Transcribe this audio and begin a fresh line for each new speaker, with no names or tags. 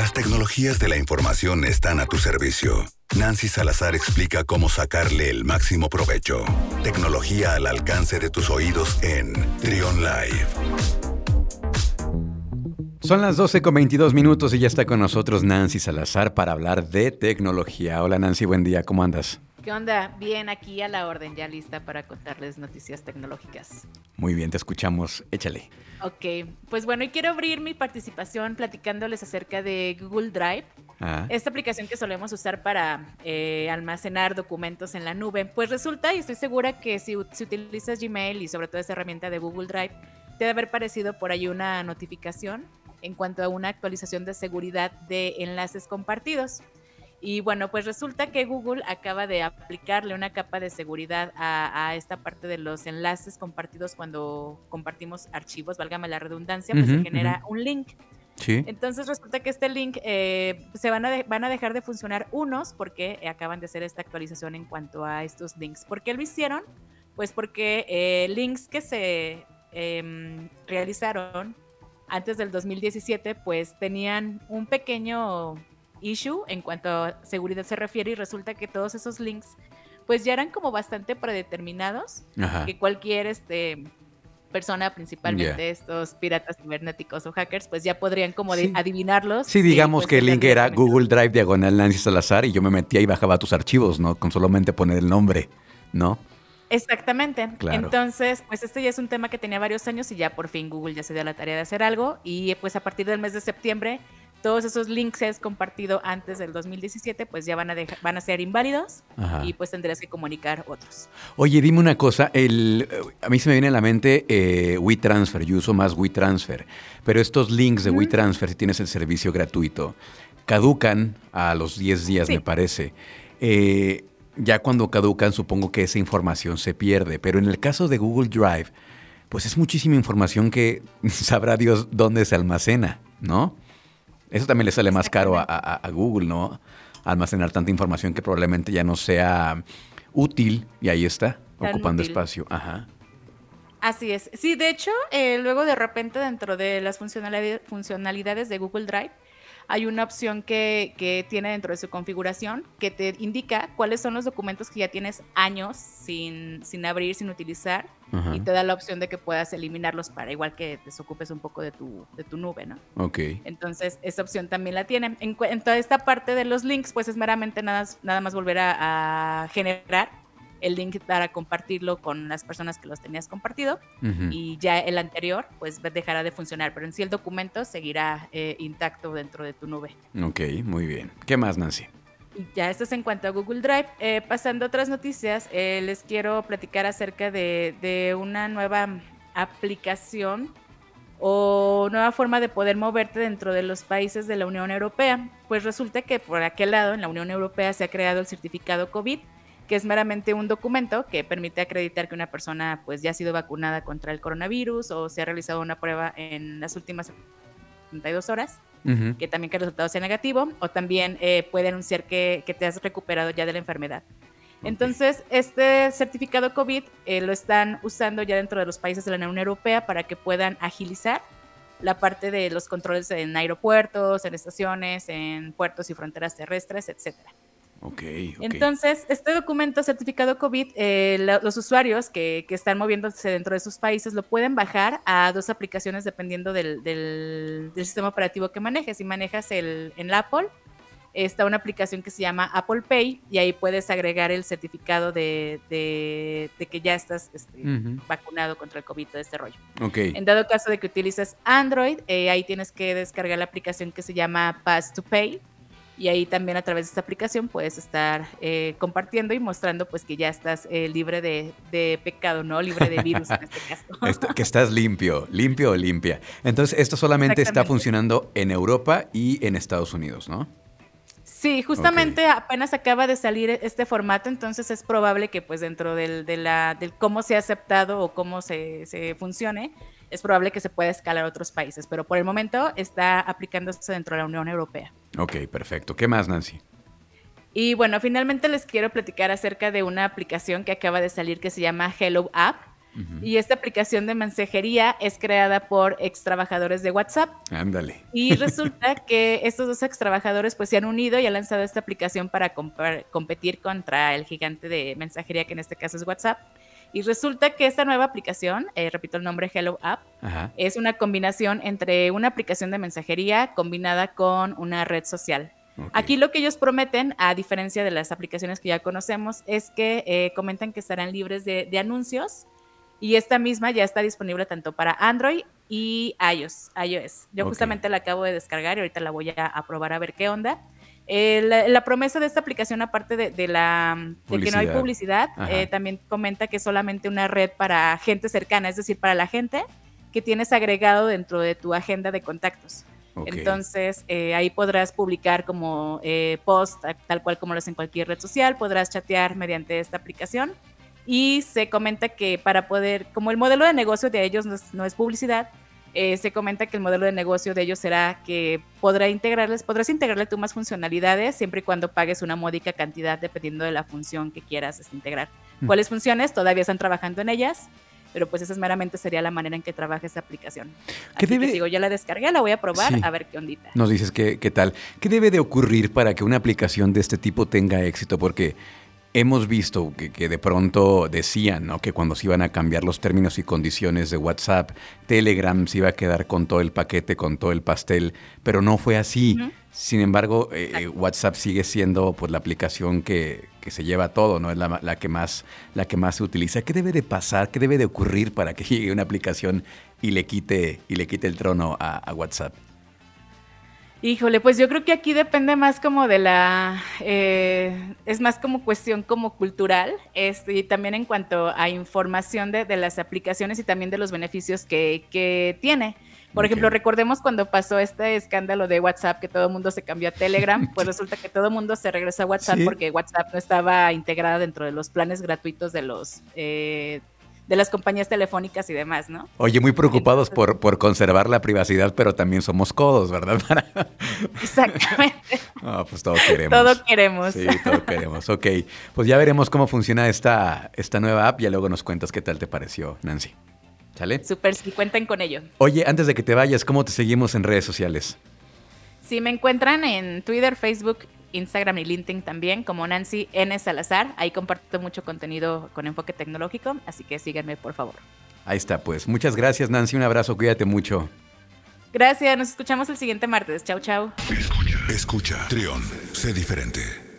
Las tecnologías de la información están a tu servicio. Nancy Salazar explica cómo sacarle el máximo provecho. Tecnología al alcance de tus oídos en Trion Live.
Son las 12 con 22 minutos y ya está con nosotros Nancy Salazar para hablar de tecnología. Hola Nancy, buen día, ¿cómo andas?
¿Qué onda? Bien, aquí a la orden, ya lista para contarles noticias tecnológicas.
Muy bien, te escuchamos, échale.
Ok, pues bueno, y quiero abrir mi participación platicándoles acerca de Google Drive. Ah. Esta aplicación que solemos usar para eh, almacenar documentos en la nube. Pues resulta, y estoy segura que si, si utilizas Gmail y sobre todo esta herramienta de Google Drive, te debe haber parecido por ahí una notificación en cuanto a una actualización de seguridad de enlaces compartidos. Y bueno, pues resulta que Google acaba de aplicarle una capa de seguridad a, esta parte de los enlaces compartidos cuando compartimos archivos, válgame la redundancia, pues se genera un link. Sí. Entonces resulta que este link eh, se van a, van a dejar de funcionar unos porque acaban de hacer esta actualización en cuanto a estos links. ¿Por qué lo hicieron? Pues porque eh, links que se em, realizaron antes del 2017 pues tenían un pequeño issue en cuanto a seguridad se refiere y resulta que todos esos links pues ya eran como bastante predeterminados, que cualquier este persona, principalmente estos piratas cibernéticos o hackers, pues ya podrían como adivinarlos.
Sí, digamos pues, que el link era Google Drive diagonal Nancy Salazar y yo me metía y bajaba tus archivos, ¿no? Con solamente poner el nombre, ¿no?
Exactamente. Entonces, pues este ya es un tema que tenía varios años y ya por fin Google ya se dio la tarea de hacer algo y pues a partir del mes de septiembre todos esos links que has compartido antes del 2017, pues ya van a, van a ser inválidos y pues tendrás que comunicar otros.
Oye, dime una cosa, el, a mí se me viene a la mente eh, WeTransfer, yo uso más WeTransfer, pero estos links de WeTransfer, si tienes el servicio gratuito, caducan a los 10 días, me parece. Eh, ya cuando caducan, supongo que esa información se pierde, pero en el caso de Google Drive, pues es muchísima información que sabrá Dios dónde se almacena, ¿no? Eso también le sale más caro a, Google, ¿no? Almacenar tanta información que probablemente ya no sea útil y ahí está, ocupando espacio. Ajá.
Así es. Sí, de hecho, eh, luego de repente dentro de las funcionalidades de Google Drive, hay una opción que, que, tiene dentro de su configuración que te indica cuáles son los documentos que ya tienes años sin, sin abrir, sin utilizar, y te da la opción de que puedas eliminarlos para igual que desocupes un poco de tu, de tu nube, ¿no?
Ok.
Entonces, esa opción también la tiene. En, toda esta parte de los links, pues es meramente nada, nada más volver a generar el link para compartirlo con las personas que los tenías compartido y ya el anterior pues dejará de funcionar, pero en sí el documento seguirá eh, intacto dentro de tu nube.
Ok, muy bien. ¿Qué más, Nancy?
Ya esto es en cuanto a Google Drive. Eh, pasando a otras noticias, eh, les quiero platicar acerca de, de una nueva aplicación o nueva forma de poder moverte dentro de los países de la Unión Europea. Pues resulta que por aquel lado, en la Unión Europea, se ha creado el certificado COVID, que es meramente un documento que permite acreditar que una persona pues ya ha sido vacunada contra el coronavirus o se ha realizado una prueba en las últimas 72 horas, que también que el resultado sea negativo, o también eh, puede anunciar que, te has recuperado ya de la enfermedad. Entonces, este certificado COVID eh, lo están usando ya dentro de los países de la Unión Europea para que puedan agilizar la parte de los controles en aeropuertos, en estaciones, en puertos y fronteras terrestres, etcétera.
Okay,
Entonces, este documento certificado COVID, eh, los usuarios que, están moviéndose dentro de sus países lo pueden bajar a dos aplicaciones dependiendo del, sistema operativo que manejes. Si manejas el, en Apple, está una aplicación que se llama Apple Pay y ahí puedes agregar el certificado de, que ya estás este, vacunado contra el COVID, de este rollo.
Okay.
En dado caso de que utilices Android, eh, ahí tienes que descargar la aplicación que se llama Pass to Pay y ahí también a través de esta aplicación puedes estar eh, compartiendo y mostrando pues que ya estás eh, libre de, pecado, ¿no? Libre de virus en este
caso. que estás limpio, limpio o limpia. Entonces, esto solamente está funcionando en Europa y en Estados Unidos, ¿no?
Sí, justamente apenas acaba de salir este formato, entonces es probable que pues dentro del, de la, del cómo se ha aceptado o cómo se, se funcione, es probable que se pueda escalar a otros países, pero por el momento está aplicándose dentro de la Unión Europea.
Ok, perfecto. ¿Qué más, Nancy?
Y bueno, finalmente les quiero platicar acerca de una aplicación que acaba de salir que se llama Hello App. Y esta aplicación de mensajería es creada por ex trabajadores de WhatsApp.
Ándale.
Y resulta que estos dos ex trabajadores pues se han unido y han lanzado esta aplicación para competir contra el gigante de mensajería que en este caso es WhatsApp. Y resulta que esta nueva aplicación, eh, repito el nombre Hello App, es una combinación entre una aplicación de mensajería combinada con una red social. Aquí lo que ellos prometen, a diferencia de las aplicaciones que ya conocemos, es que eh, comentan que estarán libres de, anuncios y esta misma ya está disponible tanto para Android y iOS. iOS. Yo justamente la acabo de descargar y ahorita la voy a, probar a ver qué onda. Eh, la, promesa de esta aplicación, aparte de, la, que no hay publicidad, eh, también comenta que es solamente una red para gente cercana, es decir, para la gente que tienes agregado dentro de tu agenda de contactos. Entonces, eh, ahí podrás publicar como post, tal cual como lo haces en cualquier red social, podrás chatear mediante esta aplicación. Y se comenta que para poder, como el modelo de negocio de ellos no es, publicidad, eh, se comenta que el modelo de negocio de ellos será que podrá integrarles, podrás integrarle tú más funcionalidades siempre y cuando pagues una módica cantidad dependiendo de la función que quieras este, integrar. Mm. ¿Cuáles funciones? Todavía están trabajando en ellas pero pues esa es meramente sería la manera en que trabaja esa aplicación. ¿Qué Así debe... que digo, ya la descargué, la voy a probar a ver qué ondita.
Nos dices qué, qué tal. ¿Qué debe de ocurrir para que una aplicación de este tipo tenga éxito? Porque hemos visto que, de pronto decían ¿no? que cuando se iban a cambiar los términos y condiciones de WhatsApp, Telegram se iba a quedar con todo el paquete, con todo el pastel, pero no fue así. Sin embargo, eh, eh, WhatsApp sigue siendo pues, la aplicación que, se lleva todo, ¿no? Es la, que más, la que más se utiliza. ¿Qué debe de pasar? ¿Qué debe de ocurrir para que llegue una aplicación y le quite, y le quite el trono a, WhatsApp?
Híjole, pues yo creo que aquí depende más como de la, eh, es más como cuestión como cultural, este, y también en cuanto a información de, de las aplicaciones y también de los beneficios que, que tiene. Por ejemplo, recordemos cuando pasó este escándalo de WhatsApp que todo el mundo se cambió a Telegram, pues resulta que todo el mundo se regresó a WhatsApp porque WhatsApp no estaba integrada dentro de los planes gratuitos de los eh, de las compañías telefónicas y demás, ¿no?
Oye, muy preocupados por, por conservar la privacidad, pero también somos codos, ¿verdad?
Exactamente.
Ah, pues todo queremos.
Todo queremos.
Sí, todo queremos. Ok, pues ya veremos cómo funciona esta, esta nueva app y luego nos cuentas qué tal te pareció, Nancy. ¿Sale?
Súper, si cuenten con ello.
Oye, antes de que te vayas, ¿cómo te seguimos en redes sociales?
Sí, me encuentran en Twitter, Facebook, Instagram y LinkedIn también, como Nancy N. Salazar. Ahí comparto mucho contenido con enfoque tecnológico, así que síganme, por favor.
Ahí está, pues. Muchas gracias, Nancy. Un abrazo, cuídate mucho.
Gracias, nos escuchamos el siguiente martes. Chau, chau.
Escucha, escucha. Trión, sé diferente.